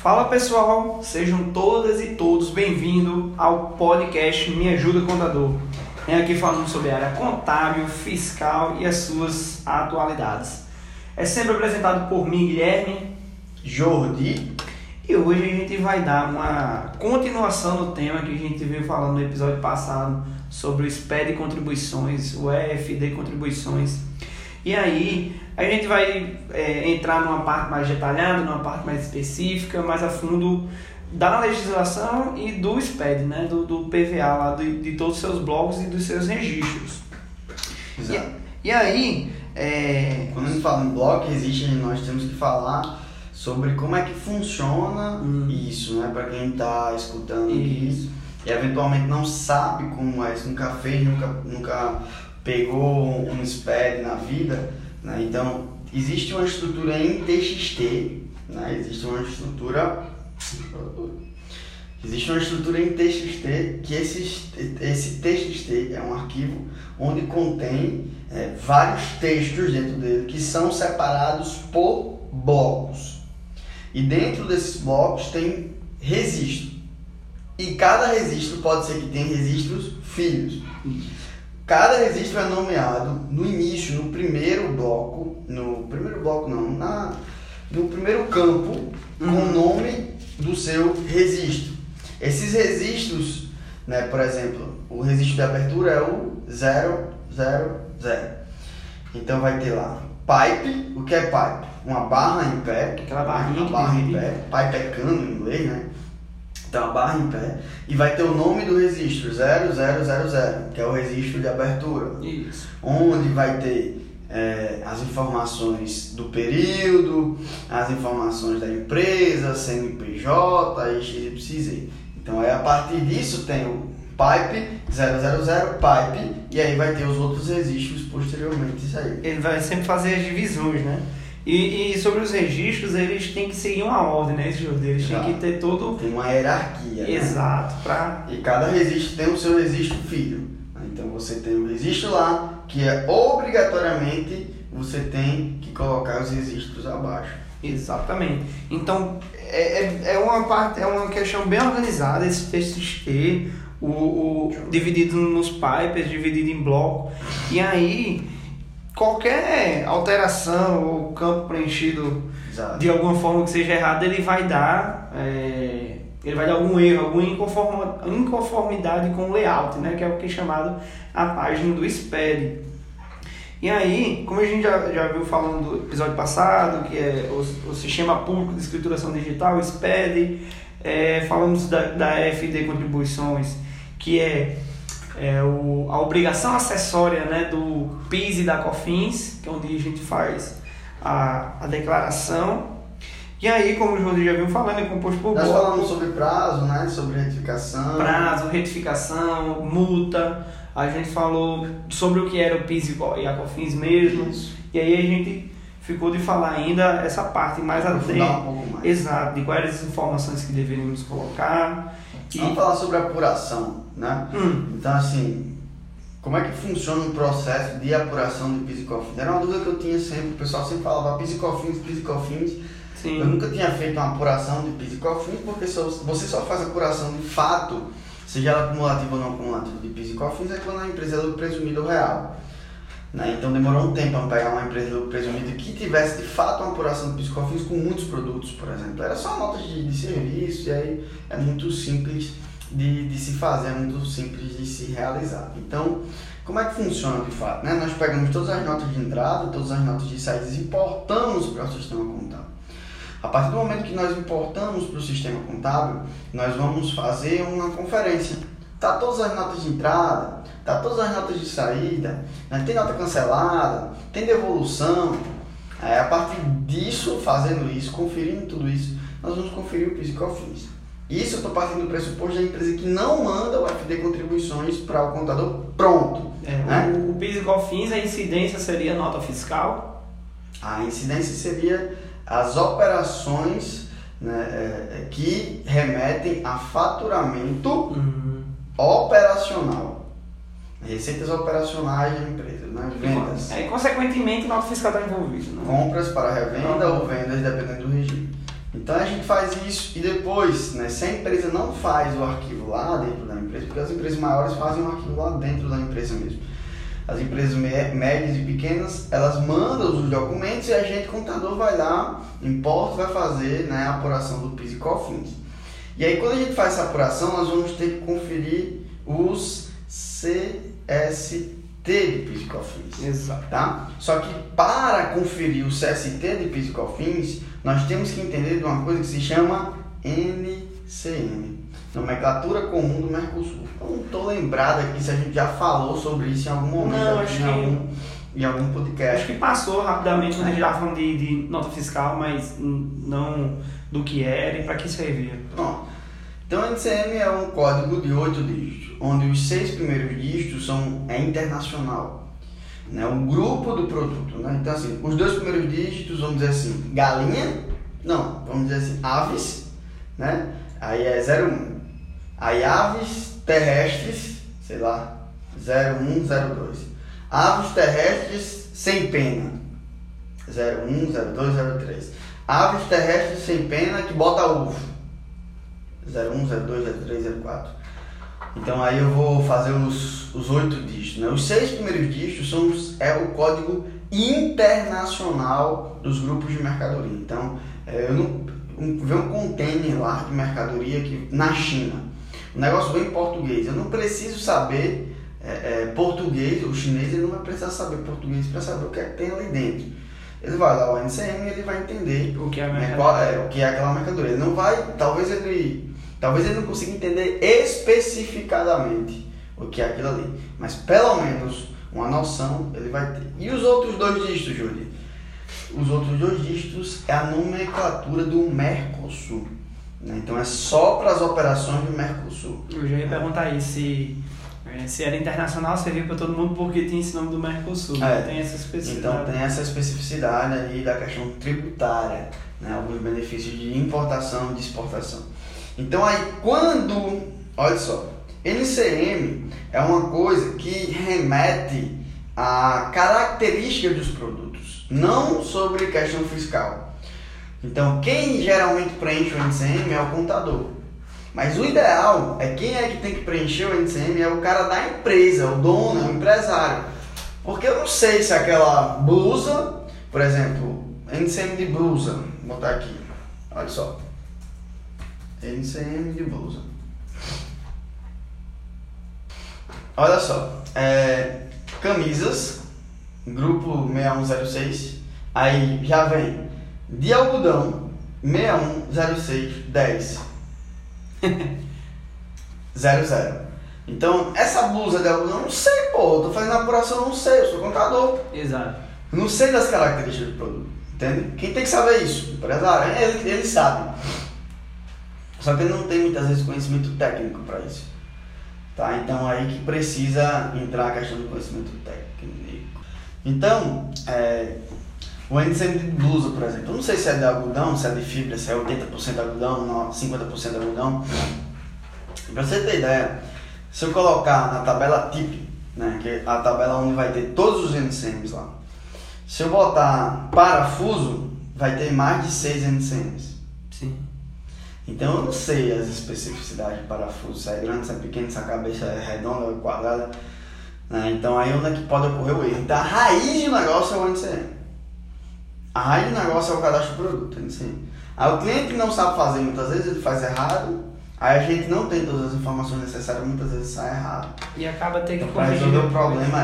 Fala pessoal, sejam todas e todos bem-vindos ao podcast Me Ajuda Contador. Venho aqui falando sobre a área contábil, fiscal e as suas atualidades. É sempre apresentado por mim, Guilherme Jordi. E hoje a gente vai dar uma continuação no tema que a gente veio falando no episódio passado sobre o SPED contribuições, o EFD contribuições. E aí a gente vai é, entrar numa parte mais detalhada, numa parte mais específica, mais a fundo da legislação e do SPED, né? do, do PVA, lá, de, de todos os seus blocos e dos seus registros. Exato. E, e aí. É... Quando a gente fala em bloco, existe, nós temos que falar sobre como é que funciona Hum. isso, né? Para quem está escutando Isso. isso e eventualmente não sabe como é isso, nunca fez, nunca, nunca pegou um SPED na vida, né? Então, existe uma estrutura em TXT, né? Existe uma estrutura Existe uma estrutura em TXT que esse, esse TXT é um arquivo onde contém é, vários textos dentro dele que são separados por blocos. E dentro desses blocos tem registro. E cada registro pode ser que tenha registros filhos. Cada registro é nomeado no início, no primeiro bloco, no primeiro bloco não, na, no primeiro campo, com Uhum. o nome do seu registro. Esses registros, né, por exemplo, o registro de abertura é o 000. Então vai ter lá pipe, o que é pipe? Uma barra em pé, Aquela barrinha uma barra em pé, pipe é cano em inglês, né? Então a barra em pé e vai ter o nome do registro 0000, que é o registro de abertura Isso. onde vai ter é, as informações do período, as informações da empresa, CNPJ, XYZ. Então aí a partir disso tem o pipe 000 pipe e aí vai ter os outros registros posteriormente isso aí. Ele vai sempre fazer as divisões, né? E, e sobre os registros, eles têm que seguir uma ordem, né? Esses juros deles têm Exato. que ter todo. Tem uma hierarquia. né? Exato, pra. E cada registro tem o seu registro filho. Então você tem o registro lá, que é obrigatoriamente você tem que colocar os registros abaixo. Exatamente. Então, é, é, é uma parte, é uma questão bem organizada, esse TXT, o, o, dividido nos pipes, dividido em bloco. E aí, qualquer alteração ou campo preenchido Exato. de alguma forma que seja errado, ele vai dar. é, ele vai dar algum erro, alguma inconformidade com o layout, né? Que é o que é chamado a página do SPED. E aí, como a gente já, já viu falando do episódio passado, que é o, o Sistema Público de Escrituração Digital, o SPED, é, falamos da, da FD Contribuições, que é, é o, a obrigação acessória né, do PIS e da COFINS, que é onde a gente faz a, a declaração. E aí, como o João já viu falando, é composto por Nós bloco, falamos sobre prazo, né? Sobre retificação. prazo, retificação, multa. A gente falou sobre o que era o PIS e a COFINS mesmo. Isso. E aí a gente ficou de falar ainda essa parte mais adentro. um pouco mais. Exato, de quais as informações que deveríamos colocar. E, Vamos falar sobre apuração, né? hum, Então, assim, como é que funciona o processo de apuração de PIS e COFINS? Era uma dúvida que eu tinha sempre, o pessoal sempre falava PIS e COFINS, PIS e COFINS. Eu sim, nunca tinha feito uma apuração de PIS e COFINS, porque só- você só faz apuração de fato, seja ela acumulativa ou não acumulativa de PIS e COFINS, é quando a empresa é lucro presumido real. Né? Então demorou um tempo para pegar uma empresa de presumido que tivesse de fato uma apuração de PIS e COFINS com muitos produtos, por exemplo. Era só notas de, de serviço e aí é muito simples de, de se fazer, é muito simples de se realizar. Então, como é que funciona de fato? Né? Nós pegamos todas as notas de entrada, todas as notas de saída e importamos para o sistema contábil. A partir do momento que nós importamos para o sistema contábil, nós vamos fazer uma conferência. Tá todas as notas de entrada, tá todas as notas de saída, né? tem nota cancelada, tem devolução. Aí, a partir disso, fazendo isso, conferindo tudo isso, nós vamos conferir o PIS e COFINS. Isso eu estou partindo do pressuposto da empresa que não manda o FD contribuições para o contador pronto. é, né? o, o PIS e COFINS, a incidência seria nota fiscal. A incidência seria as operações né, é, é, que remetem a faturamento Hum, operacional. Receitas operacionais da empresa, né? vendas. É, e consequentemente, nota fiscal está envolvida. Né? Compras para revenda ou vendas, dependendo do regime. Então, Então a gente faz isso e depois, né, se a empresa não faz o arquivo lá dentro da empresa, porque as empresas maiores fazem o arquivo lá dentro da empresa mesmo. As empresas médias e pequenas, elas mandam os documentos e a gente, contador, vai lá, importa, vai fazer né, a apuração do PIS e COFINS. E aí quando a gente faz essa apuração, nós vamos ter que conferir os CST de PIS e COFINS. Exato. Tá? Só que para conferir o CST de PIS e COFINS, nós temos que entender de uma coisa que se chama NCM, Nomenclatura Comum do Mercosul. Eu não estou lembrado aqui se a gente já falou sobre isso em algum momento Não, acho em, que- algum, em algum podcast. Acho que passou rapidamente quando a gente estava falando de, de nota fiscal, mas não do que era e para que servia. Pronto. Então, o NCM é um código de oito dígitos, onde os seis primeiros dígitos são é internacional. Né? O grupo do produto. Né? Então, assim, os dois primeiros dígitos, vamos dizer assim, galinha, não, vamos dizer assim, aves, né? aí é 01. Aí aves terrestres, sei lá, 0102. Aves terrestres sem pena, 01, 02, 03. Aves terrestres sem pena que bota ovo. 01, 02, 03, 04. Então aí eu vou fazer os, os oito dígitos. Né? Os seis primeiros dígitos são é o código internacional dos grupos de mercadoria. Então, é, eu não um, vê um container lá de mercadoria que, na China. O negócio vem em português. Eu não preciso saber é, é, português, o chinês ele não vai precisar saber português para saber o que é que tem ali dentro. Ele vai lá ao NCM e ele vai entender O que é a né, qual é, o que é aquela mercadoria. Ele não vai, talvez ele, talvez ele não consiga entender especificadamente o que é aquilo ali, mas pelo menos uma noção ele vai ter. E os outros dois dígitos, Júlio? Os outros dois dígitos é a nomenclatura do Mercosul. né? Então é só para as operações do Mercosul. Eu já ia perguntar isso, se, se era internacional, servia para todo mundo porque tinha esse nome do Mercosul. É. Tem essa especificidade. Então tem essa especificidade aí da questão tributária, né? alguns benefícios de importação e de exportação. Então aí quando, olha só, NCM é uma coisa que remete a características dos produtos, não sobre questão fiscal. Então quem geralmente preenche o NCM é o contador. Mas o ideal é quem é que tem que preencher o NCM é o cara da empresa, o dono, o empresário. Porque eu não sei se aquela blusa, por exemplo, NCM de blusa, vou botar aqui, olha só. NCM de blusa. Olha só, é, camisas, grupo 6106, aí já vem de algodão 6106 10 00. Então, essa blusa de algodão, eu não sei, pô, eu tô fazendo apuração, eu não sei, eu sou contador. Exato. Eu não sei das características do produto, entende? Quem tem que saber isso? O empresário, ele, ele sabe. Só que ele não tem muitas vezes conhecimento técnico para isso. Tá? Então aí que precisa entrar a questão do conhecimento técnico. Então, é, o NCM de blusa, por exemplo, eu não sei se é de algodão, se é de fibra, se é 80% algodão, não, 50% algodão. Pra você ter ideia, se eu colocar na tabela TIP, né, que é a tabela onde vai ter todos os NCMs lá, se eu botar parafuso, vai ter mais de 6 NCMs. Sim. Então eu não sei as especificidades de parafuso, se é grande, se é pequeno, se a cabeça é redonda ou quadrada. Né? Então aí onde é que pode ocorrer o erro? Então a raiz do negócio é o NCM. A raiz do negócio é o cadastro do produto, NCM. Aí o cliente não sabe fazer muitas vezes, ele faz errado. Aí a gente não tem todas as informações necessárias, muitas vezes sai errado. E acaba tendo que Então, para corrigir resolver o problema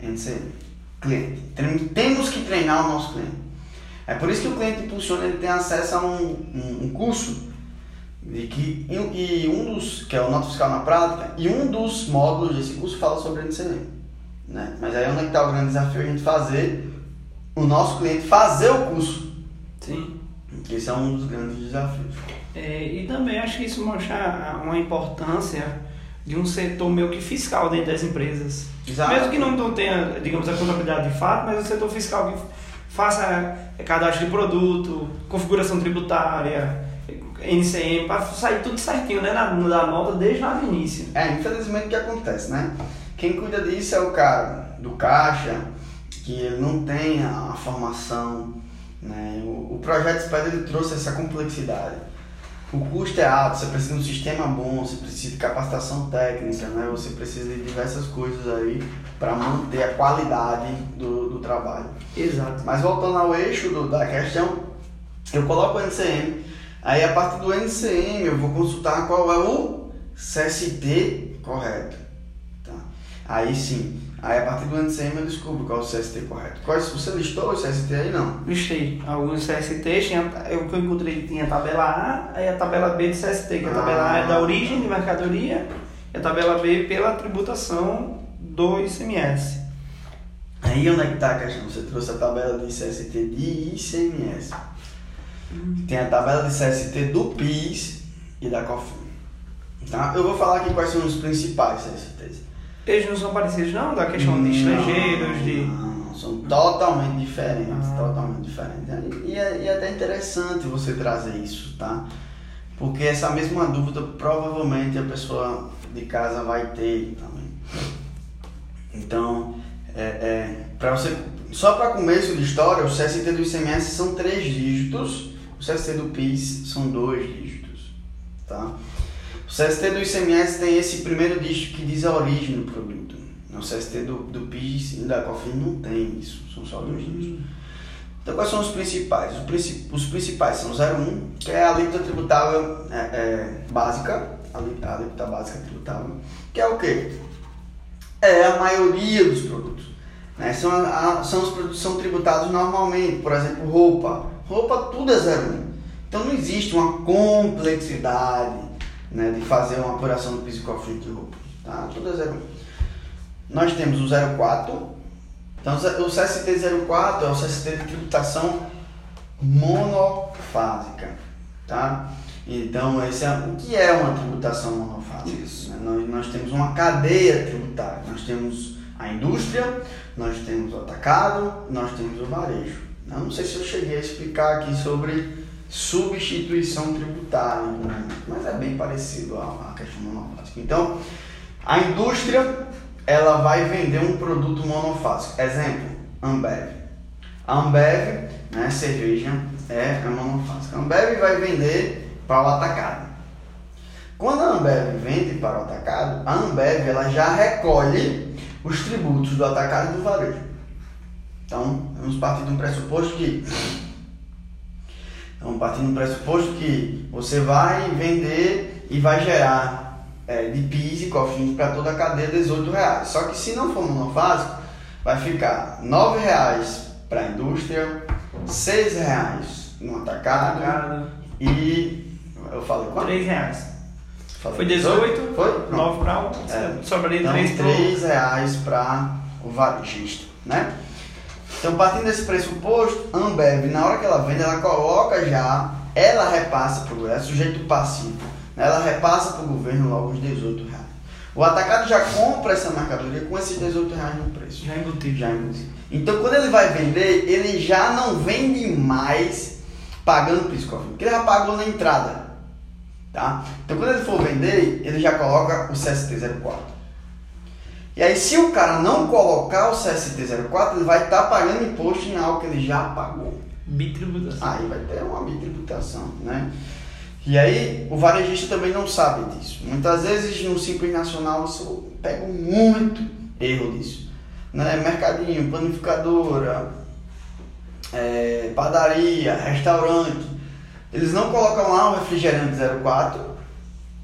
é NCM. Cliente. Tem- Temos que treinar o nosso cliente. É por isso que o cliente impulsiona, ele tem acesso a um, um, um curso de que, e, e um dos, que é o Nota Fiscal na Prática, e um dos módulos desse curso fala sobre NCM. Né? Mas aí onde é que está o grande desafio? A gente fazer o nosso cliente fazer o curso. Sim. Esse é um dos grandes desafios. É, e também acho que isso mostra uma importância de um setor meio que fiscal dentro das empresas. Exato. Mesmo que não, não tenha, digamos, a contabilidade de fato, mas o setor fiscal que faça cadastro de produto, configuração tributária, NCM, para sair tudo certinho, né? Na, na nota desde lá no início. É, infelizmente o que acontece, né? Quem cuida disso é o cara do caixa, que ele não tem a formação Né? O, o projeto SPED ele trouxe essa complexidade. O custo é alto, você precisa de um sistema bom, você precisa de capacitação técnica, né? você precisa de diversas coisas aí para manter a qualidade do, do trabalho. Exato. Mas voltando ao eixo do, da questão, eu coloco o NCM, aí a partir do NCM eu vou consultar qual é o CST correto. Tá? Aí sim, Aí a partir do NCM eu descubro qual é o CST correto. Quais, você listou o CST aí não? Listei. Alguns CST, tinha, eu que eu encontrei tinha a tabela A aí a tabela B de CST, que a tabela A é da ah. origem de mercadoria e a tabela B pela tributação do ICMS. Aí onde é que está a questão? Você trouxe a tabela de CST de ICMS. Hum. Tem a tabela de CST do PIS e da COFIN. Tá? Eu vou falar aqui quais são os principais CSTs. Eles não são parecidos, não? Da questão de estrangeiros, de. Não, são totalmente diferentes, totalmente diferentes. E é, e é até interessante você trazer isso, tá? Porque essa mesma dúvida provavelmente a pessoa de casa vai ter também. Então, é, é, pra você, só para começo de história, o CST do ICMS são três dígitos, o CST do PIS são dois dígitos, tá? O CST do ICMS tem esse primeiro dígito que diz a origem do produto. O CST do, do PIS e da COFIN não tem isso, são só dois dígitos. Então, quais são os principais? Os, principais são 01, que é a alíquota tributável é, é, básica, a alíquota básica tributável, que é o quê? É a maioria dos produtos. Né? São, a, são os produtos que são tributados normalmente, por exemplo, roupa. Roupa tudo é 01. Então não existe uma complexidade né, de fazer uma apuração do e de roupa. Tá? Tudo é 0. Nós temos o 04. Então, o CST04 é o CST de tributação monofásica. Tá? Então, esse é, o que é uma tributação monofásica? Isso. Né? Nós, nós temos uma cadeia tributária. Nós temos a indústria, nós temos o atacado, nós temos o varejo. Eu não sei se eu cheguei a explicar aqui sobre substituição tributária, né? mas é bem parecido à, questão monofásica. Então, a indústria ela vai vender um produto monofásico. Exemplo, Ambev. A Ambev, né, cerveja, é, é monofásica. A Ambev vai vender para o atacado. Quando a Ambev vende para o atacado, a Ambev ela já recolhe os tributos do atacado e do varejo. Então, vamos partir de um pressuposto que então, partindo do pressuposto que você vai vender e vai gerar é, de PIS e COFINS para toda a cadeia 18 reais. Só que se não for monofásico, vai ficar 9 reais para a indústria, 6 reais no atacado, atacado. e eu falei quanto? 3 reais. Falei Foi 18, Foi? 9 para 1, é. sobraria então, 3 3 reais para o varejista, né? Então, partindo desse pressuposto, a Ambev, na hora que ela vende, ela coloca já, ela repassa para o é sujeito passivo, né? ela repassa para o governo logo os 18 reais. O atacado já compra essa mercadoria com esses 18 reais no preço. Já embutido. Já embutido. Então, quando ele vai vender, ele já não vende mais pagando piscofim, porque ele já pagou na entrada. Tá? Então, quando ele for vender, ele já coloca o CST04. E aí, se o cara não colocar o CST04, ele vai estar tá pagando imposto em algo que ele já pagou. Bitributação. Aí vai ter uma bitributação, né? E aí, o varejista também não sabe disso. Muitas vezes, no Simples Nacional, eu pego muito erro disso. Né? Mercadinho, planificadora, é, padaria, restaurante. Eles não colocam lá o refrigerante 04.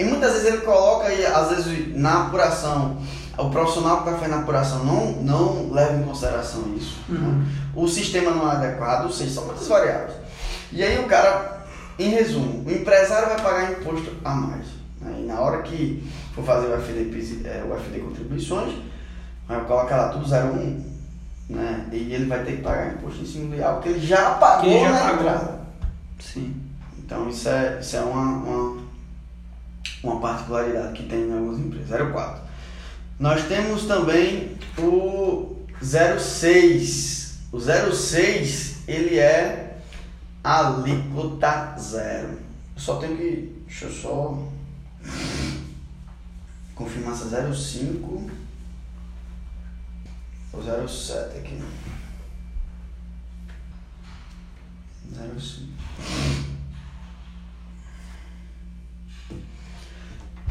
E muitas vezes ele coloca, aí, às vezes, na apuração o profissional que vai fazer na apuração não, não leva em consideração isso. Uhum. Né? O sistema não é adequado, ou seja, são muitas variáveis. E aí o cara, em resumo, o empresário vai pagar imposto a mais. Né? E na hora que for fazer o FD, é, o FD contribuições, vai colocar lá tudo 01, né? E ele vai ter que pagar imposto em cima de algo que ele já pagou ele já na pagou. entrada. Sim. Então isso é, isso é uma, uma, uma particularidade que tem em algumas empresas. 04. Nós temos também o 06. O 06 ele é alíquota zero. Eu só tenho que. Deixa eu só confirmar é 05 ou 07 aqui. 05.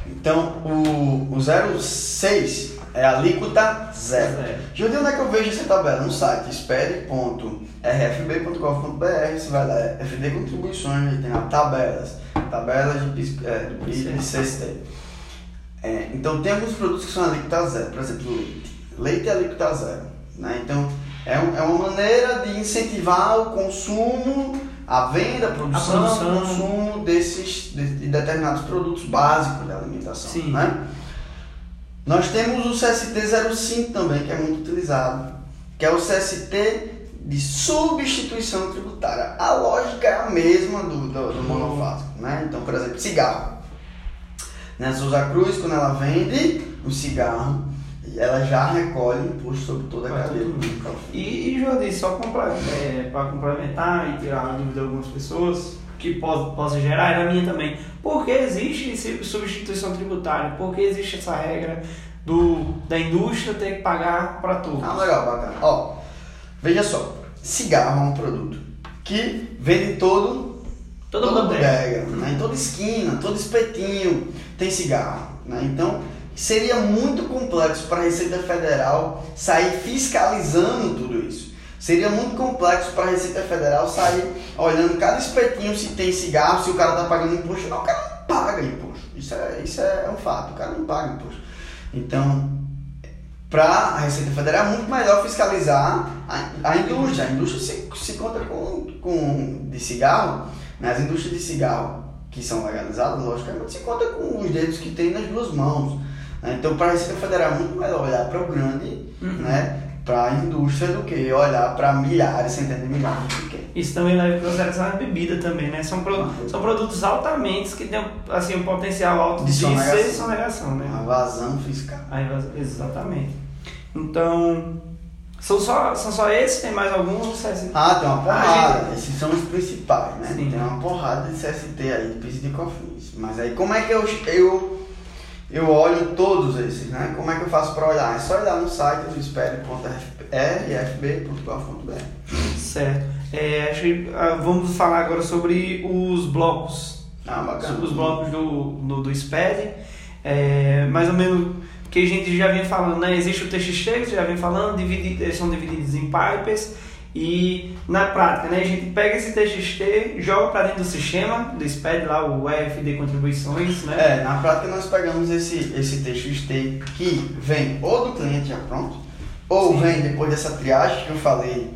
Então, o, o 06 é alíquota zero. Zero. Júlio, onde é que eu vejo essa tabela? No site espere.rfb.gov.br, você vai lá, é FD Contribuições, tem lá tabelas, tabelas de, é, do PIS e CST. É, então, tem alguns produtos que são alíquota zero, por exemplo, leite. Leite é alíquota zero. Né? Então, é, um- é uma maneira de incentivar o consumo, a venda, a produção, produção. o consumo desses, de, de determinados produtos básicos da alimentação. Sim. Né? Nós temos o CST 05 também, que é muito utilizado, que é o CST de substituição tributária. A lógica é a mesma do, do, do monofásico. Né? Então, por exemplo, cigarro. Né? A Souza Cruz, quando ela vende o cigarro, ela já recolhe imposto sobre toda a cadeia. todo mundo. E, e Jordi, só para complementar e tirar a dúvida de algumas pessoas, que pode, possa gerar, era minha também. Por que existe substituição tributária? Por que existe essa regra do, da indústria ter que pagar para todos? Ah, legal, bacana. Ó, veja só, cigarro é um produto que vende em todo, Toda bodega, né? em toda esquina, todo espetinho tem cigarro. Né? Então, seria muito complexo para a Receita Federal sair fiscalizando tudo isso. Seria muito complexo para a Receita Federal sair olhando cada espetinho se tem cigarro, se o cara está pagando imposto. Não, o cara não paga imposto. Isso é, isso é um fato, o cara não paga imposto. Então, para a Receita Federal é muito melhor fiscalizar a, a indústria. A indústria se, se conta com, com de cigarro, né? as indústrias de cigarro que são legalizadas, logicamente, se conta com os dedos que tem nas duas mãos. Então, para a Receita Federal é muito melhor olhar para o grande, Uhum. né? para a indústria, do que olhar para milhares, centenas de milhares de pequenos. Isso também leva em consideração a bebida também, né? São, pro- são produtos altamente que têm assim, um potencial alto De de, sonegação. ser sonegação, né? Uma vazão fiscal. Vas- exatamente. Então, são só, são só esses? Tem mais alguns? CST? Ah, tem uma A porrada. Esses são os principais, né? Sim. Tem uma porrada de CST aí, de PIS e de COFINS. Mas aí como é que eu, eu, eu olho todos esses, né? Como é que eu faço para olhar? É só olhar no site do espere.rfb.gov.br. Certo. É, acho que, ah, vamos falar agora sobre os blocos. Ah, bacana. Sobre os blocos do, do, do SPED. É, mais ou menos que a gente já vem falando, né? Existe o TXT, já vem falando, dividi- eles são divididos em pipes. E na prática, né, a gente pega esse TXT, joga para dentro do sistema do SPED, lá o EFD Contribuições, né? É, na prática nós pegamos esse, esse TXT que vem ou do cliente já pronto, ou Sim. vem depois dessa triagem que eu falei,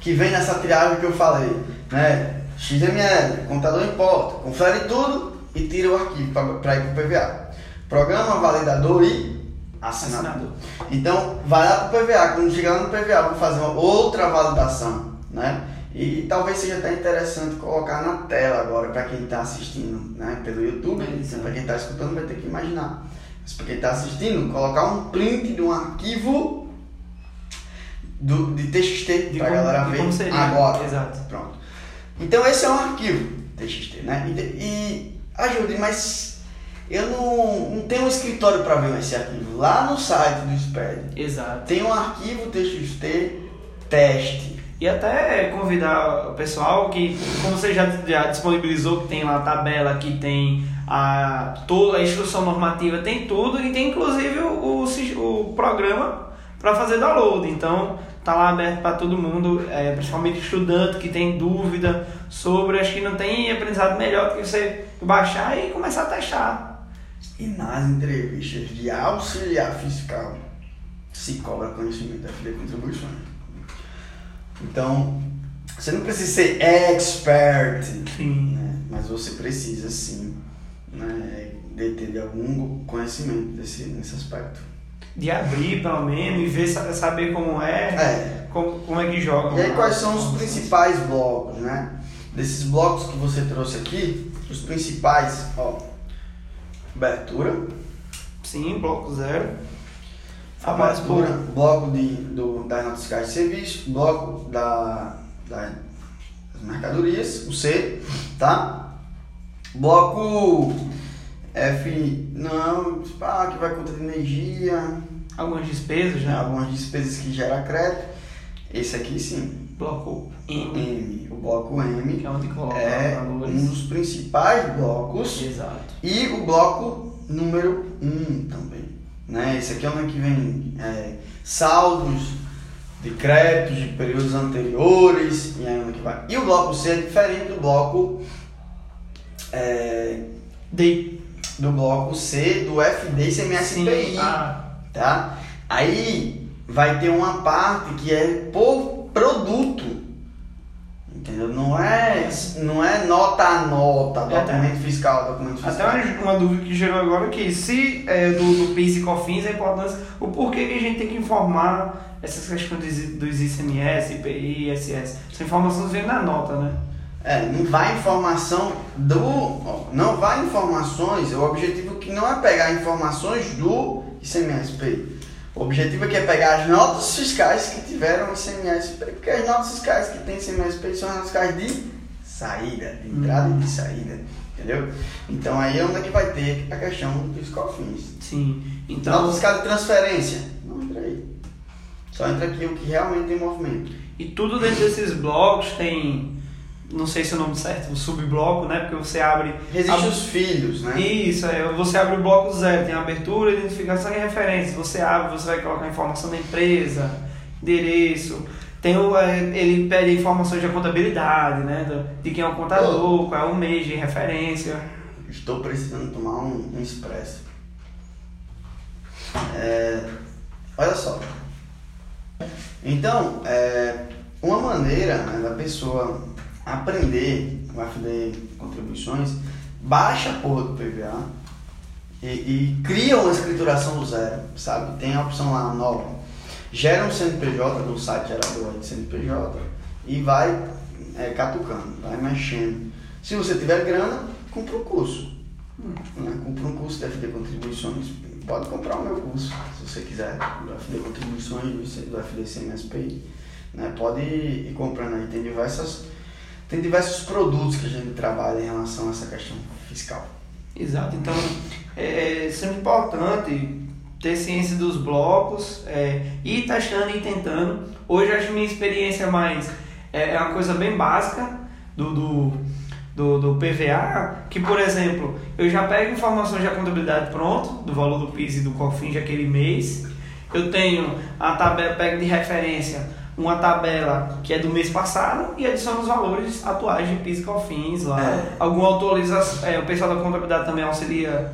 que vem nessa triagem que eu falei, né? XML, computador importa, confere tudo e tira o arquivo para ir para o PVA. Programa, validador e assinador. Assinador. Então, vai lá para o PVA. Quando chegar no PVA, vou fazer uma outra validação, né? E talvez seja até interessante colocar na tela agora para quem está assistindo, né? Pelo YouTube. Exato. Para quem está escutando vai ter que imaginar. Mas para quem está assistindo, colocar um print de um arquivo do, de TXT para a galera ver seria. agora. Exato. Pronto. Então esse é um arquivo TXT, né? E, e ajude, mas eu não, não tenho um escritório para ver esse arquivo. Lá no site do SPED Exato. tem um arquivo TXT teste. E até convidar o pessoal que, como você já, já disponibilizou, que tem lá a tabela, que tem a, toda a instrução normativa, tem tudo e tem inclusive o, o, o programa para fazer download. Então tá lá aberto para todo mundo, é, principalmente estudante que tem dúvida sobre, acho que não tem aprendizado melhor do que você baixar e começar a testar. E nas entrevistas de auxiliar fiscal se cobra conhecimento da FD Contribuições. Então, você não precisa ser expert, Sim. né? mas você precisa sim né, de ter de algum conhecimento desse, nesse aspecto. De abrir pelo menos e ver, sa- saber como é, É, como, como é que joga. E aí quais são os principais blocos, né? Desses blocos que você trouxe aqui, os principais, ó, abertura, Sim, bloco zero. Abertura, bloco de, do, das notas fiscais de serviço, bloco da, da- das mercadorias, o C, tá? Bloco F, não, ah, que vai conta de energia, Algumas despesas, né? algumas despesas que gera crédito, esse aqui sim, Bloco M, M. Bloco M que é onde coloca é um dos principais blocos Exato. e o bloco número 1 também. Né? Esse aqui é onde que vem é, saldos de créditos de períodos anteriores e aí onde que vai. E o bloco C é diferente do bloco é, D. do bloco C do FD e CMSPI. Sim. Ah, tá? Aí vai ter uma parte que é por produto. Entendeu? Não é, não é nota a nota, É, documento fiscal, documento fiscal. Até uma, dúvida que gerou agora que se é, do, do PIS e COFINS a importância, o porquê que a gente tem que informar essas questões dos, ICMS, IPI, ISS. Essas informações vêm na nota, né? É, não vai informação do. Não vai informações. O objetivo que não é pegar informações do ICMS-PI. O objetivo aqui é pegar as notas fiscais que tiveram ICMS-PI. Porque as notas fiscais que tem ICMS-PI são as notas fiscais de saída, de entrada e de saída. Entendeu? Então aí é onde é que vai ter a questão dos cofins. Sim. Então, Então, nota fiscal de transferência. Não entra aí. Só entra aqui o que realmente tem movimento. e tudo dentro desses blocos tem, não sei se é o nome certo, o subbloco, né? Porque você abre. Abre- os filhos, né? Isso, é, você abre o bloco zero, tem abertura, identificação e referência. Você abre, você vai colocar a informação da empresa, endereço. Tem o, é, ele pede informações de contabilidade, né? De quem é o contador, qual é o mês de referência. Estou precisando tomar um, um expresso. É, olha só. Então, é, uma maneira né, da pessoa aprender o FD contribuições, baixa a porra do PVA e, e cria uma escrituração do zero, sabe? Tem a opção lá nova. Gera um CNPJ no site gerador de CNPJ e vai é, catucando, vai mexendo. Se você tiver grana, compra um curso. Né? Compra um curso de FD Contribuições. Pode comprar o meu curso, se você quiser, do FD Contribuições, do do FD CMSPI. Né? Pode ir comprando aí. Tem, diversas, tem diversos produtos que a gente trabalha em relação a essa questão fiscal. Exato, então é sempre importante ter ciência dos blocos, é, ir testando e tentando. Hoje acho minha experiência mais é, é uma coisa bem básica do, do, do, do PVA, que por exemplo, eu já pego informações da contabilidade pronto, do valor do PIS e do COFINS de aquele mês. Eu tenho a tabela, pego de referência uma tabela que é do mês passado e adiciono os valores atuais de PIS e COFINS lá. É. Alguma atualização, é, o pessoal da contabilidade também auxilia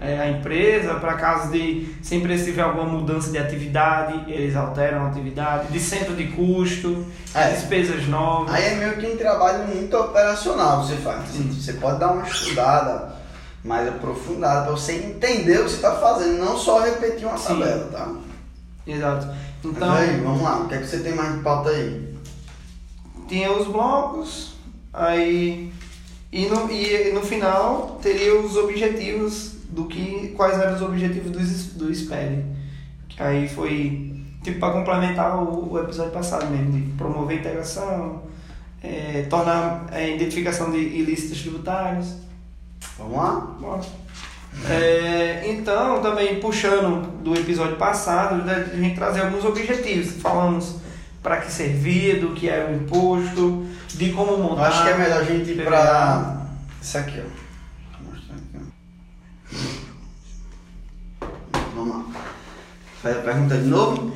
é, a empresa para caso de se a empresa tiver alguma mudança de atividade, eles alteram a atividade, de centro de custo, É. despesas novas. Aí é meio que um trabalho muito operacional você faz. Assim, Você pode dar uma estudada mais aprofundada para você entender o que você está fazendo, não só repetir uma Sim. tabela, tá? Exato. Então, Então, aí, vamos lá, o que é que você tem mais de pauta aí? tinha os blocos, aí e no, e no final teria os objetivos do que quais eram os objetivos do, do SPED. Aí foi tipo para complementar o, o episódio passado mesmo, de promover a integração, é, tornar a identificação de ilícitos tributários. Vamos lá? Bora. É, então, também puxando do episódio passado, né, a gente trazer alguns objetivos. Falamos para que servia, do que era o imposto, de como montar. acho que é melhor a gente ir para isso aqui, ó. Vamos lá. Faz a pergunta de novo?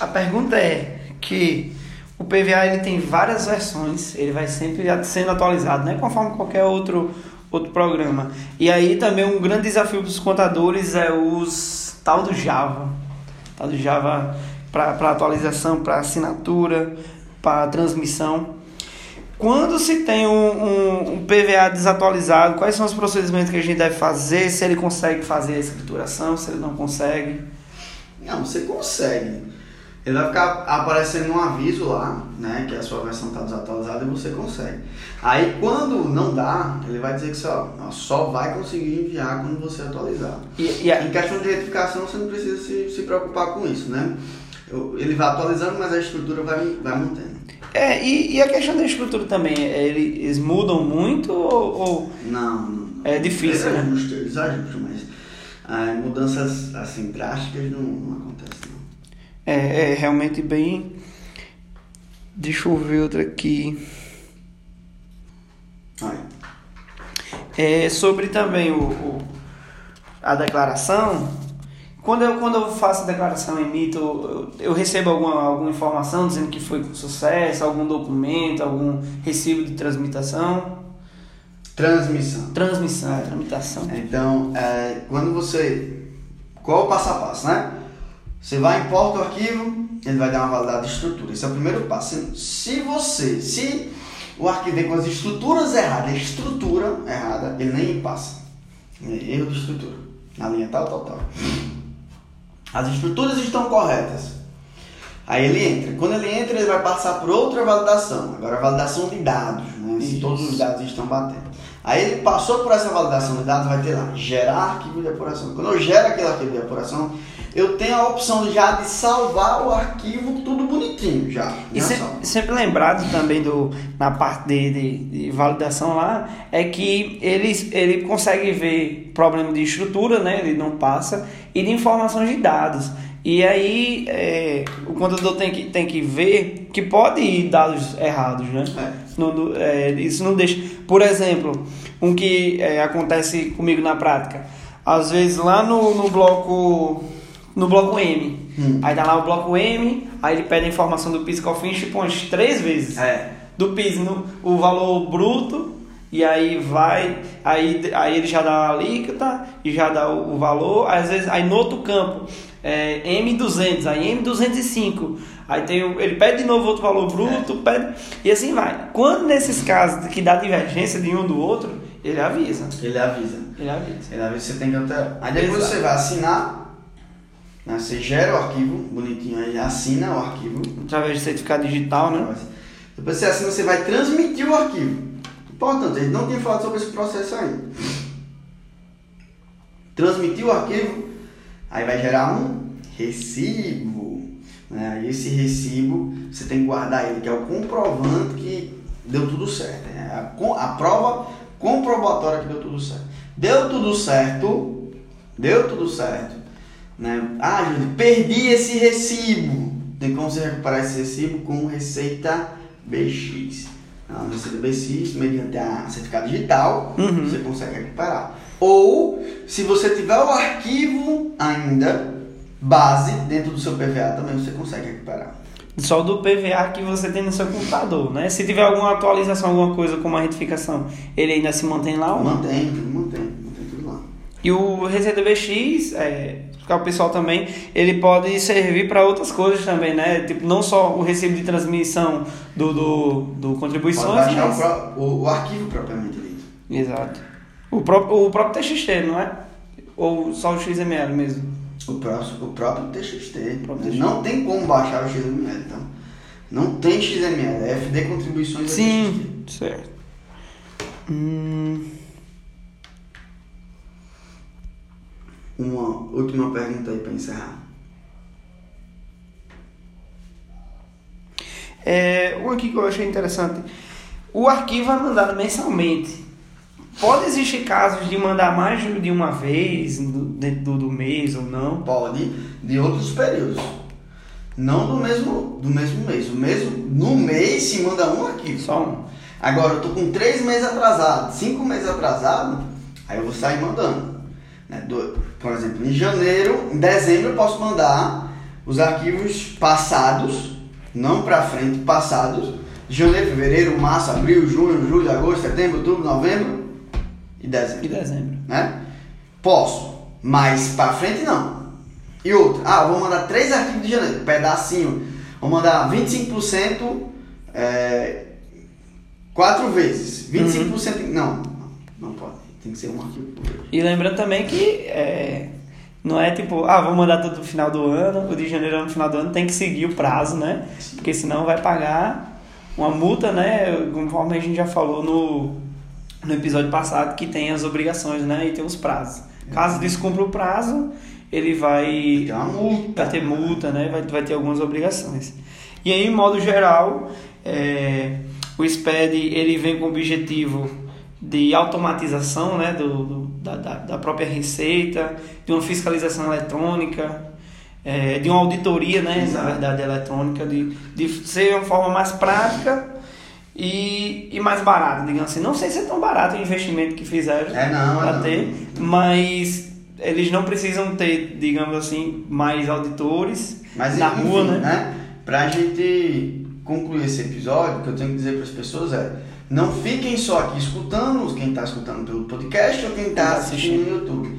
A pergunta é que o PVA ele tem várias versões, ele vai sempre sendo atualizado, né? conforme qualquer outro, outro programa. E aí também um grande desafio para os contadores é os tal do Java. Tal do Java para atualização, para assinatura, para transmissão. Quando se tem um, um, um PVA desatualizado, quais são os procedimentos que a gente deve fazer? Se ele consegue fazer a escrituração, se ele não consegue. Não, você consegue. Ele vai ficar aparecendo um aviso lá, né? Que a sua versão está desatualizada e você consegue. Aí quando não dá, ele vai dizer que só, só vai conseguir enviar quando você atualizar. E, e a- Em questão de retificação, você não precisa se, se preocupar com isso, né? Eu- Ele vai atualizando, mas a estrutura vai, vai mantendo. É, e, e a questão da estrutura também, é, eles mudam muito ou, ou Não, não. é difícil, eles né? ajustam, eles ajustam, mas ah, mudanças assim drásticas não, não acontecem. É, é realmente bem, Deixa eu ver outra aqui. É, sobre também o, o- a declaração, quando eu, quando eu faço a declaração, emito, eu, eu recebo alguma, alguma informação dizendo que foi com sucesso, algum documento, algum recibo de transmitação, Transmissão. transmissão, tramitação. Então, é, quando você. Qual é o passo a passo, né? Você vai, importa o arquivo, ele vai dar uma validade de estrutura. Esse é o primeiro passo. Se você. Se o arquivo vem com as estruturas erradas, a estrutura errada, ele nem passa. É Erro de estrutura. Na linha tal, tal, tal. As estruturas estão corretas. Aí ele entra. Quando ele entra, ele vai passar por outra validação. Agora, a validação de dados, né? Se Isso. todos os dados estão batendo. Aí ele passou por essa validação de dados, vai ter lá, gerar arquivo de apuração. Quando eu gero aquele arquivo de apuração, eu tenho a opção já de salvar o arquivo tudo bonitinho já. E já se- sempre, lembrado também do, na parte de, de, de validação lá, é que ele, ele consegue ver problema de estrutura, né? Ele não passa, e de informação de dados. E aí é, o contador tem que, tem que ver que pode ir dados errados, né? É. Não- não- é, isso não deixa. Por exemplo, um que é, acontece comigo na prática. Às vezes lá no, no bloco. No bloco M. Hum. Aí tá lá o bloco M, aí ele pede a informação do PIS e COFINS tipo umas três vezes. É. Do PIS, no, o valor bruto, e aí vai, aí, aí ele já dá a alíquota e já dá o, o valor, às vezes, aí no outro campo, é, M200, aí M205, aí tem o, ele pede de novo outro valor bruto, pede, e assim vai. Quando nesses casos que dá divergência de um do outro, ele avisa, Ele avisa. ele avisa. Ele avisa você tem que alterar. Aí depois Exato. você vai assinar. Né? Você gera o arquivo bonitinho aí, assina o arquivo. Através de certificado digital, né? Depois você assina, você vai transmitir o arquivo. Importante, a gente não tinha falado sobre esse processo aí. Transmitir o arquivo, aí vai gerar um recibo. Né? Aí esse recibo, você tem que guardar ele, que é o comprovante que deu tudo certo. né? A, a prova comprobatória que deu tudo certo. Deu tudo certo, deu tudo certo. Né? Ah, Júlio, perdi esse recibo. Tem como você recuperar esse recibo com Receita BX. A Receita BX, mediante a certificado digital, Uhum. você consegue recuperar. Ou, se você tiver o arquivo ainda, base, dentro do seu PVA, também você consegue recuperar. Só do PVA que você tem no seu computador, né? Se tiver alguma atualização, alguma coisa como a retificação, ele ainda se mantém lá ou não? Mantém, mantém, mantém tudo lá. E o Receita BX, é, o pessoal também, ele pode servir para outras coisas também, né? Tipo, não só o recibo de transmissão do, do, do Pode contribuições, baixar mas... o, pró- o, o arquivo propriamente dito. Exato. O próprio, o próprio TXT, não é? Ou só o XML mesmo? O, próximo, o próprio TXT. O próprio TXT. Não tem como baixar o XML, então. Não tem XML, é FD contribuições Sim, certo. Hum, Uma última pergunta aí para encerrar. É, um aqui que eu achei interessante. O arquivo é mandado mensalmente. Pode existir casos de mandar mais de uma vez dentro do, do mês ou não? Pode de outros períodos. Não do mesmo, do mesmo mês. O mesmo, no mês se manda um arquivo. Só um. Agora eu tô com três meses atrasado, cinco meses atrasado, aí eu vou sair mandando. Né? Do- por exemplo, em janeiro, em dezembro eu posso mandar os arquivos passados, não para frente, passados. Janeiro, fevereiro, março, abril, junho, julho, agosto, setembro, outubro, novembro e dezembro De dezembro. né? Posso, mas para frente não. E outra, ah, vou mandar três arquivos de janeiro, pedacinho. Vou mandar 25% é, quatro vezes. 25% em- não, não pode. Tem que ser um arquivo. E lembrando também que é, não é tipo, ah, vou mandar tudo no final do ano, o de janeiro no final do ano tem que seguir o prazo, né? Porque senão vai pagar uma multa, né? Conforme a gente já falou no, no episódio passado, que tem as obrigações, né? E tem os prazos. Caso descumpra o prazo, ele vai uma multa. vai ter multa, né? Vai, vai ter algumas obrigações. E aí, em modo geral, é, o SPED ele vem com o objetivo de automatização né, do, do- da, da, própria receita, de uma fiscalização eletrônica, é, de uma auditoria, né? Exato. Na verdade, eletrônica, de, de ser uma forma mais prática e, e mais barata, digamos assim. Não sei se é tão barato o investimento que fizeram É é para não. ter, mas eles não precisam ter, digamos assim, mais auditores Mas na enfim, rua, né? Pra gente concluir esse episódio, o que eu tenho que dizer para as pessoas é: não fiquem só aqui escutando, quem está escutando pelo podcast ou quem está tá assistindo no YouTube.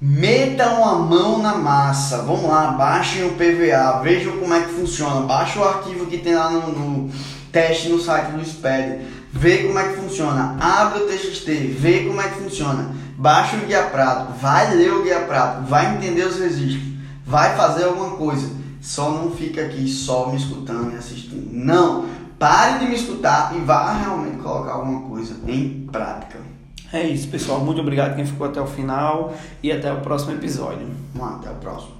Metam a mão na massa, vamos lá, baixem o PVA, vejam como é que funciona, baixa o arquivo que tem lá no, no teste no site do SPED, vê como é que funciona, abre o TXT, vê como é que funciona, baixa o guia prato, vai ler o guia prato, vai entender os registros, vai fazer alguma coisa, só não fica aqui só me escutando e assistindo. Não, pare de me escutar e vá realmente colocar alguma coisa em prática. É isso, pessoal. Muito obrigado quem ficou até o final e até o próximo episódio. Vamos lá, até o próximo.